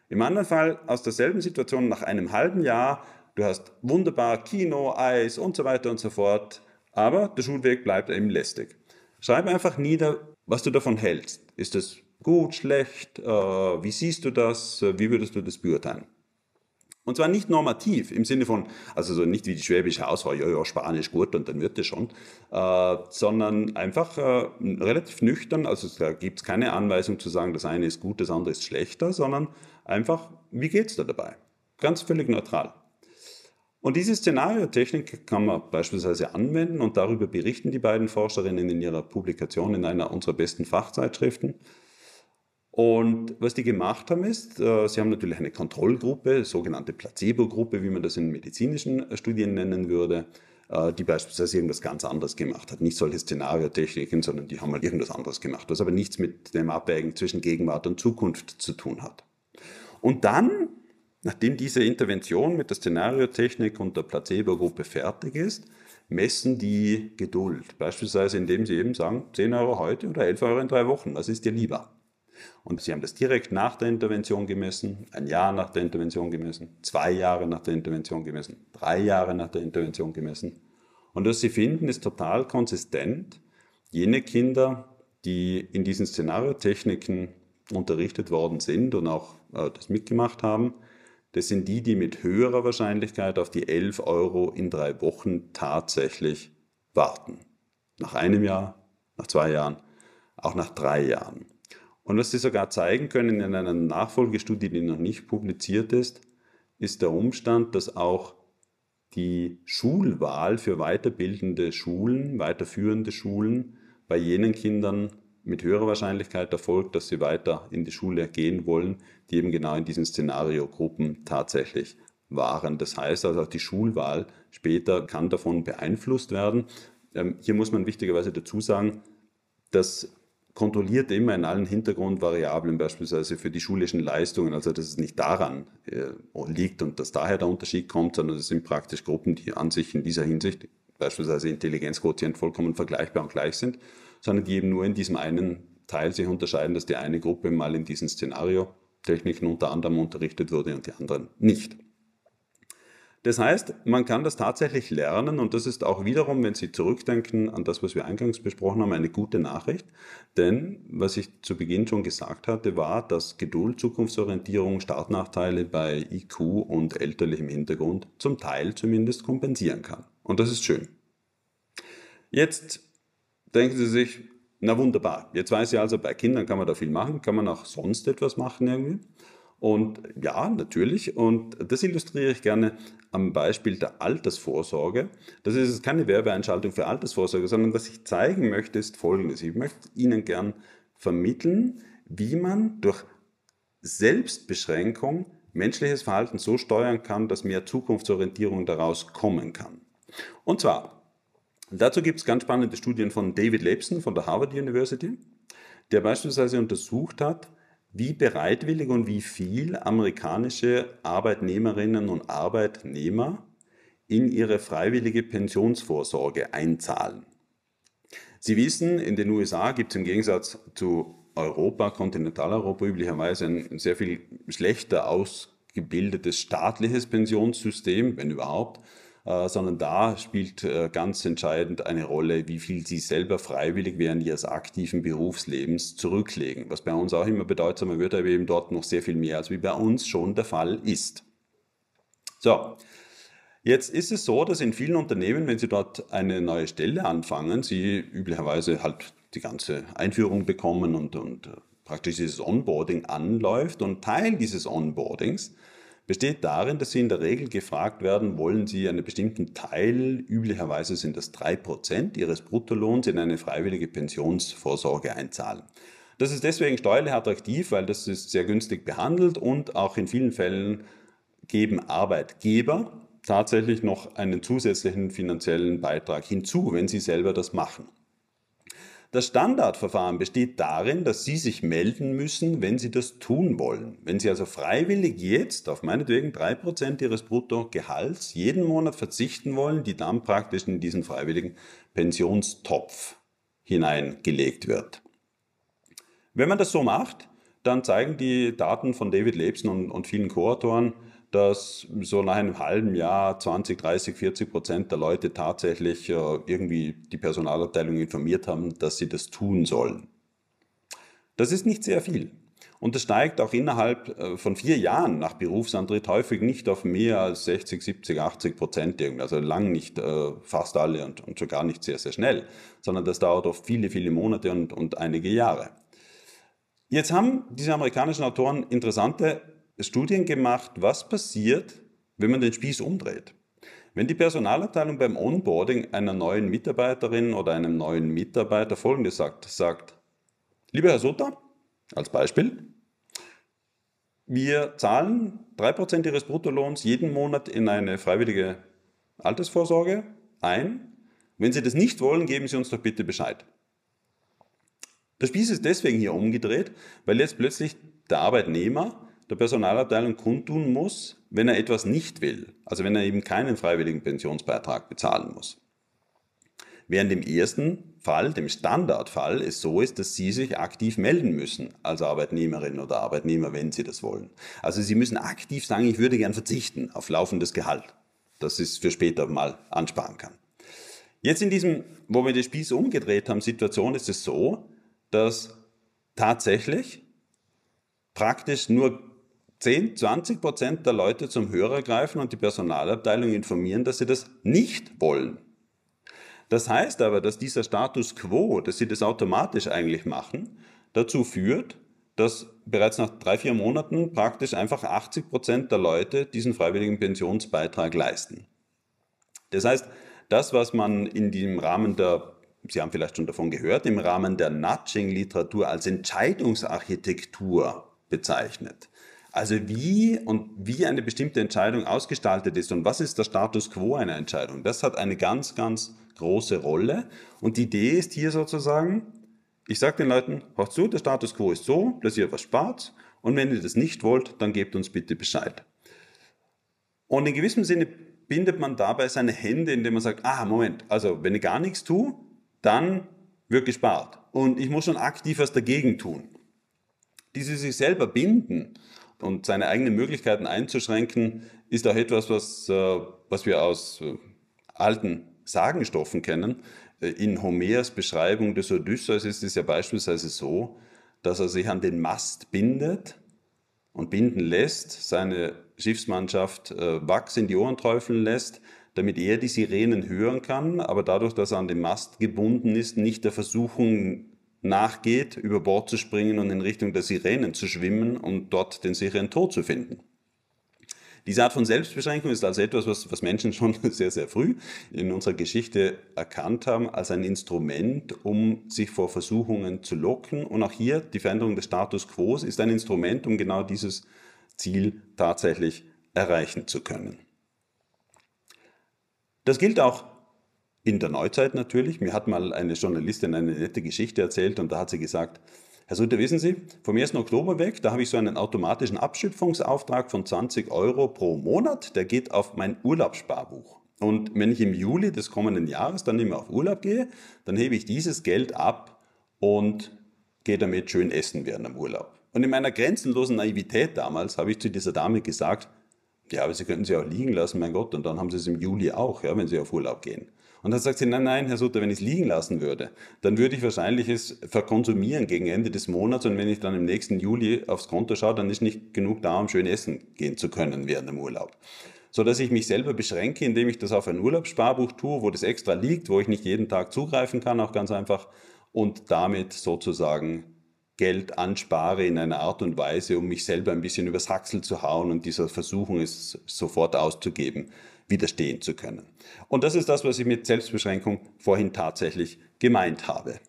Im anderen Fall, aus derselben Situation, nach einem halben Jahr, du hast wunderbar Kino, Eis und so weiter und so fort, aber der Schulweg bleibt eben lästig. Schreib einfach nieder, was du davon hältst. Ist es gut, schlecht? Äh, wie siehst du das? Wie würdest du das beurteilen? Und zwar nicht normativ, im Sinne von, also so nicht wie die schwäbische Auswahl, ja, ja, Spanisch gut und dann wird es schon, äh, sondern einfach äh, relativ nüchtern, also da gibt es keine Anweisung zu sagen, das eine ist gut, das andere ist schlechter, sondern einfach, wie geht es da dabei? Ganz völlig neutral. Und diese Szenariotechnik kann man beispielsweise anwenden und darüber berichten die beiden Forscherinnen in ihrer Publikation in einer unserer besten Fachzeitschriften. Und was die gemacht haben ist, äh, sie haben natürlich eine Kontrollgruppe, sogenannte Placebo-Gruppe, wie man das in medizinischen äh, Studien nennen würde, äh, die beispielsweise irgendwas ganz anderes gemacht hat. Nicht solche Szenariotechniken, sondern die haben halt irgendwas anderes gemacht, was aber nichts mit dem Abwägen zwischen Gegenwart und Zukunft zu tun hat. Und dann, nachdem diese Intervention mit der Szenariotechnik und der Placebo-Gruppe fertig ist, messen die Geduld. Beispielsweise indem sie eben sagen, 10 Euro heute oder 11 Euro in drei Wochen, was ist dir lieber? Und sie haben das direkt nach der Intervention gemessen, ein Jahr nach der Intervention gemessen, zwei Jahre nach der Intervention gemessen, drei Jahre nach der Intervention gemessen. Und was sie finden, ist total konsistent. Jene Kinder, die in diesen Szenariotechniken unterrichtet worden sind und auch äh, das mitgemacht haben, das sind die, die mit höherer Wahrscheinlichkeit auf die 11 Euro in drei Wochen tatsächlich warten. Nach einem Jahr, nach zwei Jahren, auch nach drei Jahren. Und was sie sogar zeigen können in einer Nachfolgestudie, die noch nicht publiziert ist, ist der Umstand, dass auch die Schulwahl für weiterbildende Schulen, weiterführende Schulen bei jenen Kindern mit höherer Wahrscheinlichkeit erfolgt, dass sie weiter in die Schule gehen wollen, die eben genau in diesen Szenariogruppen tatsächlich waren. Das heißt also auch die Schulwahl später kann davon beeinflusst werden. Ähm, hier muss man wichtigerweise dazu sagen, dass kontrolliert immer in allen Hintergrundvariablen, beispielsweise für die schulischen Leistungen, also dass es nicht daran äh, liegt und dass daher der Unterschied kommt, sondern es sind praktisch Gruppen, die an sich in dieser Hinsicht, beispielsweise Intelligenzquotient, vollkommen vergleichbar und gleich sind, sondern die eben nur in diesem einen Teil sich unterscheiden, dass die eine Gruppe mal in diesen Szenario-Techniken unter anderem unterrichtet wurde und die anderen nicht. Das heißt, man kann das tatsächlich lernen und das ist auch wiederum, wenn Sie zurückdenken an das, was wir eingangs besprochen haben, eine gute Nachricht. Denn was ich zu Beginn schon gesagt hatte, war, dass Geduld, Zukunftsorientierung, Startnachteile bei IQ und elterlichem Hintergrund zum Teil zumindest kompensieren kann. Und das ist schön. Jetzt denken Sie sich, na wunderbar, jetzt weiß ich also, bei Kindern kann man da viel machen, kann man auch sonst etwas machen irgendwie. Und ja, natürlich. Und das illustriere ich gerne am Beispiel der Altersvorsorge. Das ist keine Werbeeinschaltung für Altersvorsorge, sondern was ich zeigen möchte, ist Folgendes. Ich möchte Ihnen gern vermitteln, wie man durch Selbstbeschränkung menschliches Verhalten so steuern kann, dass mehr Zukunftsorientierung daraus kommen kann. Und zwar, dazu gibt es ganz spannende Studien von David Lebson von der Harvard University, der beispielsweise untersucht hat, wie bereitwillig und wie viel amerikanische Arbeitnehmerinnen und Arbeitnehmer in ihre freiwillige Pensionsvorsorge einzahlen. Sie wissen, in den USA gibt es im Gegensatz zu Europa, Kontinentaleuropa üblicherweise ein sehr viel schlechter ausgebildetes staatliches Pensionssystem, wenn überhaupt, sondern da spielt äh, ganz entscheidend eine Rolle, wie viel sie selber freiwillig während ihres aktiven Berufslebens zurücklegen. Was bei uns auch immer bedeutsamer wird, aber eben dort noch sehr viel mehr, als wie bei uns schon der Fall ist. So, Jetzt ist es so, dass in vielen Unternehmen, wenn Sie dort eine neue Stelle anfangen, Sie üblicherweise halt die ganze Einführung bekommen und, und äh, praktisch dieses Onboarding anläuft. Und Teil dieses Onboardings besteht darin, dass Sie in der Regel gefragt werden, wollen Sie einen bestimmten Teil, üblicherweise sind das drei Prozent Ihres Bruttolohns, in eine freiwillige Pensionsvorsorge einzahlen. Das ist deswegen steuerlich attraktiv, weil das ist sehr günstig behandelt und auch in vielen Fällen geben Arbeitgeber tatsächlich noch einen zusätzlichen finanziellen Beitrag hinzu, wenn Sie selber das machen. Das Standardverfahren besteht darin, dass Sie sich melden müssen, wenn Sie das tun wollen. Wenn Sie also freiwillig jetzt auf meinetwegen 3% Ihres Bruttogehalts jeden Monat verzichten wollen, die dann praktisch in diesen freiwilligen Pensionstopf hineingelegt wird. Wenn man das so macht, dann zeigen die Daten von David Lebson und, und vielen Co-Autoren, dass so nach einem halben Jahr 20, 30, 40 Prozent der Leute tatsächlich äh, irgendwie die Personalabteilung informiert haben, dass sie das tun sollen. Das ist nicht sehr viel. Und das steigt auch innerhalb äh, von vier Jahren nach Berufsantritt häufig nicht auf mehr als 60, 70, 80 Prozent Also lang nicht äh, fast alle und, und schon gar nicht sehr, sehr schnell, sondern das dauert oft viele, viele Monate und, und einige Jahre. Jetzt haben diese amerikanischen Autoren interessante Studien gemacht, was passiert, wenn man den Spieß umdreht. Wenn die Personalabteilung beim Onboarding einer neuen Mitarbeiterin oder einem neuen Mitarbeiter Folgendes sagt, sagt, lieber Herr Sutter, als Beispiel, wir zahlen 3% Ihres Bruttolohns jeden Monat in eine freiwillige Altersvorsorge ein. Wenn Sie das nicht wollen, geben Sie uns doch bitte Bescheid. Der Spieß ist deswegen hier umgedreht, weil jetzt plötzlich der Arbeitnehmer der Personalabteilung kundtun muss, wenn er etwas nicht will, also wenn er eben keinen freiwilligen Pensionsbeitrag bezahlen muss. Während im ersten Fall, dem Standardfall, es so ist, dass Sie sich aktiv melden müssen als Arbeitnehmerin oder Arbeitnehmer, wenn Sie das wollen. Also Sie müssen aktiv sagen, ich würde gern verzichten auf laufendes Gehalt, das es für später mal ansparen kann. Jetzt in diesem, wo wir den Spieß umgedreht haben, Situation ist es so, dass tatsächlich praktisch nur 10, 20 Prozent der Leute zum Hörer greifen und die Personalabteilung informieren, dass sie das nicht wollen. Das heißt aber, dass dieser Status quo, dass sie das automatisch eigentlich machen, dazu führt, dass bereits nach drei, vier Monaten praktisch einfach 80 Prozent der Leute diesen freiwilligen Pensionsbeitrag leisten. Das heißt, das, was man in dem Rahmen der, Sie haben vielleicht schon davon gehört, im Rahmen der Nudging-Literatur als Entscheidungsarchitektur bezeichnet, also wie und wie eine bestimmte Entscheidung ausgestaltet ist und was ist der Status quo einer Entscheidung, das hat eine ganz, ganz große Rolle. Und die Idee ist hier sozusagen, ich sage den Leuten, hört zu, der Status quo ist so, dass ihr was spart und wenn ihr das nicht wollt, dann gebt uns bitte Bescheid. Und in gewissem Sinne bindet man dabei seine Hände, indem man sagt, ah, Moment, also wenn ich gar nichts tue, dann wird gespart. Und ich muss schon aktiv was dagegen tun. Diese sich selber binden und seine eigenen Möglichkeiten einzuschränken, ist auch etwas, was, äh, was wir aus äh, alten Sagenstoffen kennen. Äh, in Homers Beschreibung des Odysseus ist es ja beispielsweise so, dass er sich an den Mast bindet und binden lässt, seine Schiffsmannschaft Wachs in die Ohren träufeln lässt, damit er die Sirenen hören kann, aber dadurch, dass er an den Mast gebunden ist, nicht der Versuchung nachgeht, über Bord zu springen und in Richtung der Sirenen zu schwimmen und dort den sicheren Tod zu finden. Diese Art von Selbstbeschränkung ist also etwas, was, was Menschen schon sehr, sehr früh in unserer Geschichte erkannt haben, als ein Instrument, um sich vor Versuchungen zu locken. Und auch hier die Veränderung des Status quo ist ein Instrument, um genau dieses Ziel tatsächlich erreichen zu können. Das gilt auch in der Neuzeit natürlich. Mir hat mal eine Journalistin eine nette Geschichte erzählt und da hat sie gesagt, Herr Sutter, wissen Sie, vom 1. Oktober weg, da habe ich so einen automatischen Abschöpfungsauftrag von 20 Euro pro Monat, der geht auf mein Urlaubssparbuch. Und wenn ich im Juli des kommenden Jahres dann mehr auf Urlaub gehe, dann hebe ich dieses Geld ab und gehe damit schön essen während dem Urlaub. Und in meiner grenzenlosen Naivität damals habe ich zu dieser Dame gesagt, ja, aber Sie könnten sie auch liegen lassen, mein Gott, und dann haben Sie es im Juli auch, ja, wenn Sie auf Urlaub gehen. Und dann sagt sie, nein, nein, Herr Sutter, wenn ich es liegen lassen würde, dann würde ich wahrscheinlich es verkonsumieren gegen Ende des Monats und wenn ich dann im nächsten Juli aufs Konto schaue, dann ist nicht genug da, um schön essen gehen zu können während dem Urlaub. So dass ich mich selber beschränke, indem ich das auf ein Urlaubssparbuch tue, wo das extra liegt, wo ich nicht jeden Tag zugreifen kann, auch ganz einfach, und damit sozusagen Geld anspare in einer Art und Weise, um mich selber ein bisschen übers Haxel zu hauen und dieser Versuchung es sofort auszugeben, widerstehen zu können. Und das ist das, was ich mit Selbstbeschränkung vorhin tatsächlich gemeint habe.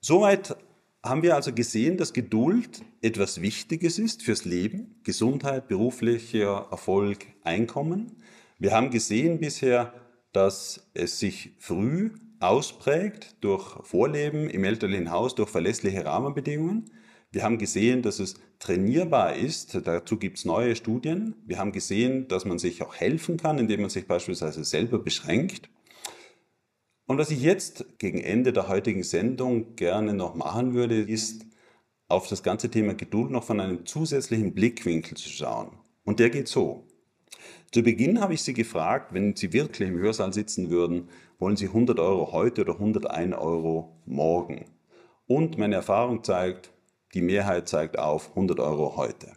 Soweit haben wir also gesehen, dass Geduld etwas Wichtiges ist fürs Leben, Gesundheit, beruflicher Erfolg, Einkommen. Wir haben gesehen bisher, dass es sich früh ausprägt durch Vorleben im elterlichen Haus, durch verlässliche Rahmenbedingungen. Wir haben gesehen, dass es trainierbar ist. Dazu gibt es neue Studien. Wir haben gesehen, dass man sich auch helfen kann, indem man sich beispielsweise selber beschränkt. Und was ich jetzt gegen Ende der heutigen Sendung gerne noch machen würde, ist auf das ganze Thema Geduld noch von einem zusätzlichen Blickwinkel zu schauen. Und der geht so. Zu Beginn habe ich Sie gefragt, wenn Sie wirklich im Hörsaal sitzen würden, wollen Sie 100 Euro heute oder 101 Euro morgen? Und meine Erfahrung zeigt, die Mehrheit zeigt auf 100 Euro heute.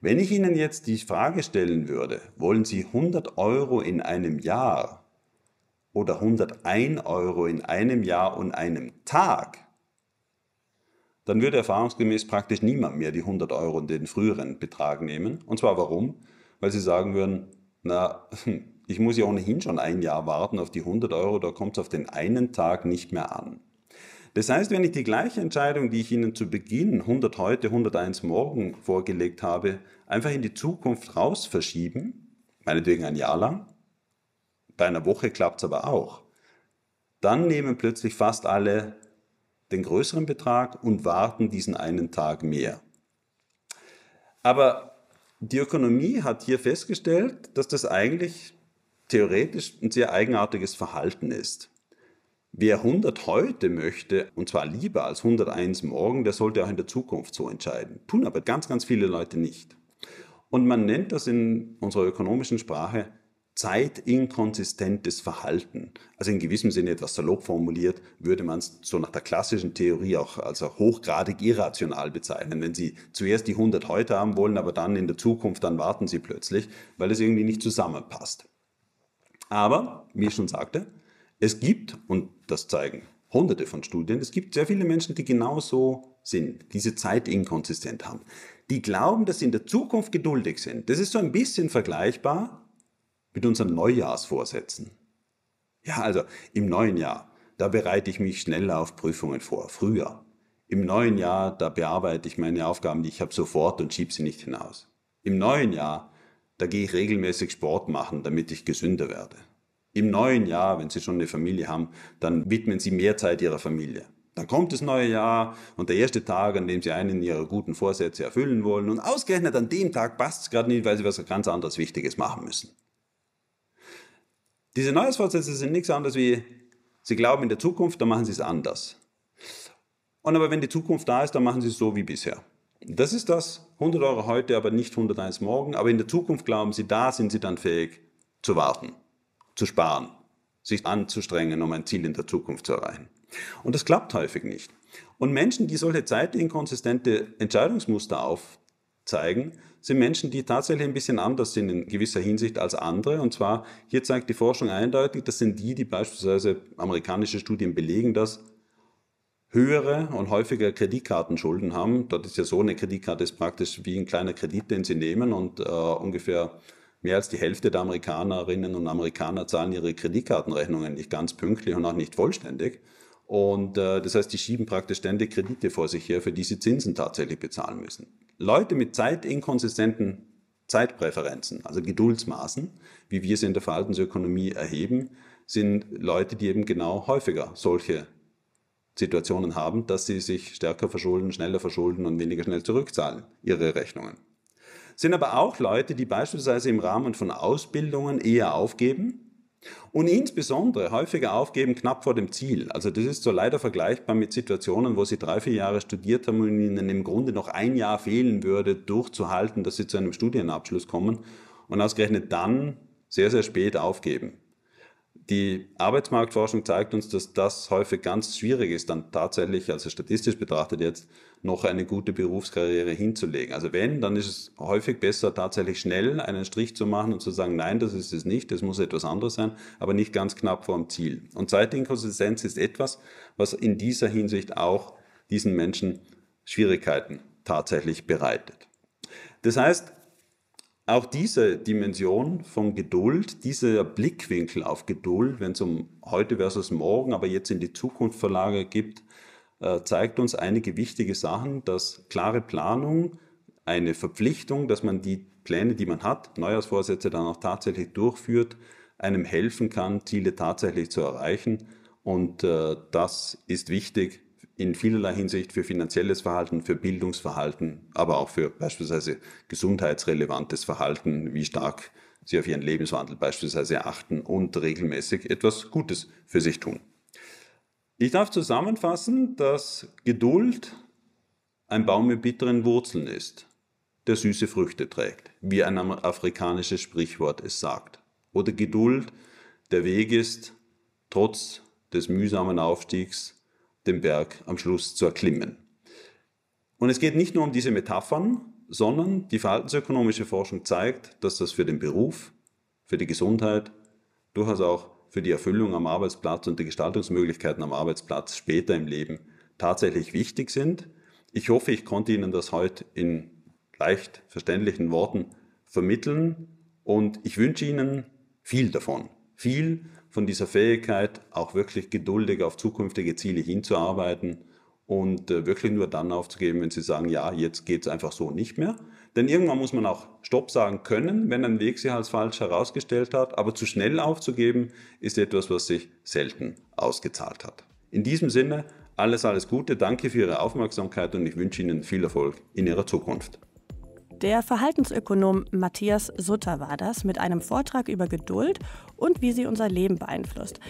Wenn ich Ihnen jetzt die Frage stellen würde, wollen Sie 100 Euro in einem Jahr oder 101 Euro in einem Jahr und einem Tag, dann würde erfahrungsgemäß praktisch niemand mehr die 100 Euro und den früheren Betrag nehmen. Und zwar warum? Weil sie sagen würden, na, ich muss ja ohnehin schon ein Jahr warten auf die 100 Euro, da kommt es auf den einen Tag nicht mehr an. Das heißt, wenn ich die gleiche Entscheidung, die ich Ihnen zu Beginn 100 heute, 101 morgen vorgelegt habe, einfach in die Zukunft raus verschieben, meinetwegen ein Jahr lang, bei einer Woche klappt es aber auch, dann nehmen plötzlich fast alle den größeren Betrag und warten diesen einen Tag mehr. Aber die Ökonomie hat hier festgestellt, dass das eigentlich theoretisch ein sehr eigenartiges Verhalten ist. Wer 100 heute möchte, und zwar lieber als 101 morgen, der sollte auch in der Zukunft so entscheiden. Tun aber ganz, ganz viele Leute nicht. Und man nennt das in unserer ökonomischen Sprache zeitinkonsistentes Verhalten. Also in gewissem Sinne etwas salopp formuliert, würde man es so nach der klassischen Theorie auch als hochgradig irrational bezeichnen. Wenn Sie zuerst die 100 heute haben wollen, aber dann in der Zukunft, dann warten Sie plötzlich, weil es irgendwie nicht zusammenpasst. Aber, wie ich schon sagte, es gibt, und das zeigen hunderte von Studien, es gibt sehr viele Menschen, die genauso sind, diese Zeit inkonsistent haben. Die glauben, dass sie in der Zukunft geduldig sind. Das ist so ein bisschen vergleichbar mit unseren Neujahrsvorsätzen. Ja, also im neuen Jahr, da bereite ich mich schneller auf Prüfungen vor, früher. Im neuen Jahr, da bearbeite ich meine Aufgaben, die ich habe, sofort und schiebe sie nicht hinaus. Im neuen Jahr, da gehe ich regelmäßig Sport machen, damit ich gesünder werde. Im neuen Jahr, wenn Sie schon eine Familie haben, dann widmen Sie mehr Zeit Ihrer Familie. Dann kommt das neue Jahr und der erste Tag, an dem Sie einen Ihrer guten Vorsätze erfüllen wollen und ausgerechnet an dem Tag passt es gerade nicht, weil Sie was ganz anderes Wichtiges machen müssen. Diese Neujahrsvorsätze sind nichts anderes wie, Sie glauben in der Zukunft, dann machen Sie es anders. Und aber wenn die Zukunft da ist, dann machen Sie es so wie bisher. Das ist das, 100 Euro heute, aber nicht 101 morgen. Aber in der Zukunft glauben Sie, da sind Sie dann fähig zu warten zu sparen, sich anzustrengen, um ein Ziel in der Zukunft zu erreichen. Und das klappt häufig nicht. Und Menschen, die solche zeitinkonsistente Entscheidungsmuster aufzeigen, sind Menschen, die tatsächlich ein bisschen anders sind in gewisser Hinsicht als andere. Und zwar, hier zeigt die Forschung eindeutig, das sind die, die beispielsweise amerikanische Studien belegen, dass höhere und häufiger Kreditkartenschulden haben. Dort ist ja so, eine Kreditkarte ist praktisch wie ein kleiner Kredit, den sie nehmen und äh, ungefähr Mehr als die Hälfte der Amerikanerinnen und Amerikaner zahlen ihre Kreditkartenrechnungen nicht ganz pünktlich und auch nicht vollständig. Und äh, das heißt, die schieben praktisch ständig Kredite vor sich her, für die sie Zinsen tatsächlich bezahlen müssen. Leute mit zeitinkonsistenten Zeitpräferenzen, also Geduldsmaßen, wie wir sie in der Verhaltensökonomie erheben, sind Leute, die eben genau häufiger solche Situationen haben, dass sie sich stärker verschulden, schneller verschulden und weniger schnell zurückzahlen, ihre Rechnungen. Sind aber auch Leute, die beispielsweise im Rahmen von Ausbildungen eher aufgeben und insbesondere häufiger aufgeben knapp vor dem Ziel. Also das ist so leider vergleichbar mit Situationen, wo sie drei, vier Jahre studiert haben und ihnen im Grunde noch ein Jahr fehlen würde, durchzuhalten, dass sie zu einem Studienabschluss kommen und ausgerechnet dann sehr, sehr spät aufgeben. Die Arbeitsmarktforschung zeigt uns, dass das häufig ganz schwierig ist, dann tatsächlich, also statistisch betrachtet jetzt, noch eine gute Berufskarriere hinzulegen. Also wenn, dann ist es häufig besser, tatsächlich schnell einen Strich zu machen und zu sagen, nein, das ist es nicht, das muss etwas anderes sein, aber nicht ganz knapp vor dem Ziel. Und Zeitinkonsistenz ist etwas, was in dieser Hinsicht auch diesen Menschen Schwierigkeiten tatsächlich bereitet. Das heißt, auch diese Dimension von Geduld, dieser Blickwinkel auf Geduld, wenn es um heute versus morgen, aber jetzt in die Zukunft verlagert gibt, zeigt uns einige wichtige Sachen, dass klare Planung, eine Verpflichtung, dass man die Pläne, die man hat, Neujahrsvorsätze dann auch tatsächlich durchführt, einem helfen kann, Ziele tatsächlich zu erreichen. Und äh, das ist wichtig in vielerlei Hinsicht für finanzielles Verhalten, für Bildungsverhalten, aber auch für beispielsweise gesundheitsrelevantes Verhalten, wie stark sie auf ihren Lebenswandel beispielsweise achten und regelmäßig etwas Gutes für sich tun. Ich darf zusammenfassen, dass Geduld ein Baum mit bitteren Wurzeln ist, der süße Früchte trägt, wie ein afrikanisches Sprichwort es sagt. Oder Geduld der Weg ist, trotz des mühsamen Aufstiegs den Berg am Schluss zu erklimmen. Und es geht nicht nur um diese Metaphern, sondern die verhaltensökonomische Forschung zeigt, dass das für den Beruf, für die Gesundheit, durchaus auch für die Erfüllung am Arbeitsplatz und die Gestaltungsmöglichkeiten am Arbeitsplatz später im Leben tatsächlich wichtig sind. Ich hoffe, ich konnte Ihnen das heute in leicht verständlichen Worten vermitteln und ich wünsche Ihnen viel davon. Viel von dieser Fähigkeit, auch wirklich geduldig auf zukünftige Ziele hinzuarbeiten und äh, wirklich nur dann aufzugeben, wenn Sie sagen, ja, jetzt geht es einfach so nicht mehr. Denn irgendwann muss man auch Stopp sagen können, wenn ein Weg sich als falsch herausgestellt hat. Aber zu schnell aufzugeben, ist etwas, was sich selten ausgezahlt hat. In diesem Sinne, alles, alles Gute, danke für Ihre Aufmerksamkeit und ich wünsche Ihnen viel Erfolg in Ihrer Zukunft.
Der Verhaltensökonom Matthias Sutter war das mit einem Vortrag über Geduld und wie sie unser Leben beeinflusst.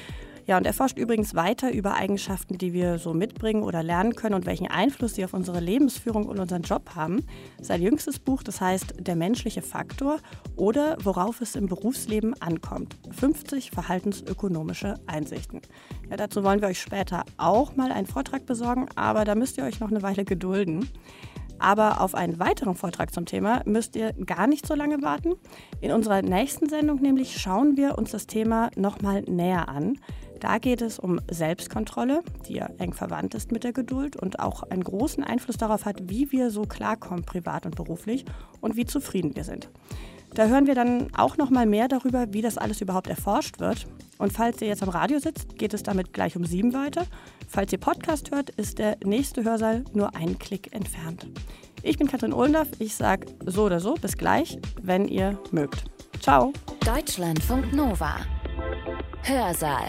Ja, und er forscht übrigens weiter über Eigenschaften, die wir so mitbringen oder lernen können und welchen Einfluss sie auf unsere Lebensführung und unseren Job haben. Sein jüngstes Buch, das heißt Der menschliche Faktor oder Worauf es im Berufsleben ankommt. 50 verhaltensökonomische Einsichten. Ja, dazu wollen wir euch später auch mal einen Vortrag besorgen, aber da müsst ihr euch noch eine Weile gedulden. Aber auf einen weiteren Vortrag zum Thema müsst ihr gar nicht so lange warten. In unserer nächsten Sendung nämlich schauen wir uns das Thema nochmal näher an. Da geht es um Selbstkontrolle, die ja eng verwandt ist mit der Geduld und auch einen großen Einfluss darauf hat, wie wir so klarkommen, privat und beruflich und wie zufrieden wir sind. Da hören wir dann auch noch mal mehr darüber, wie das alles überhaupt erforscht wird. Und falls ihr jetzt am Radio sitzt, geht es damit gleich um sieben weiter. Falls ihr Podcast hört, ist der nächste Hörsaal nur einen Klick entfernt. Ich bin Katrin Ohlendorf. Ich sage so oder so bis gleich, wenn ihr mögt. Ciao.
Deutschlandfunk Nova. Hörsaal.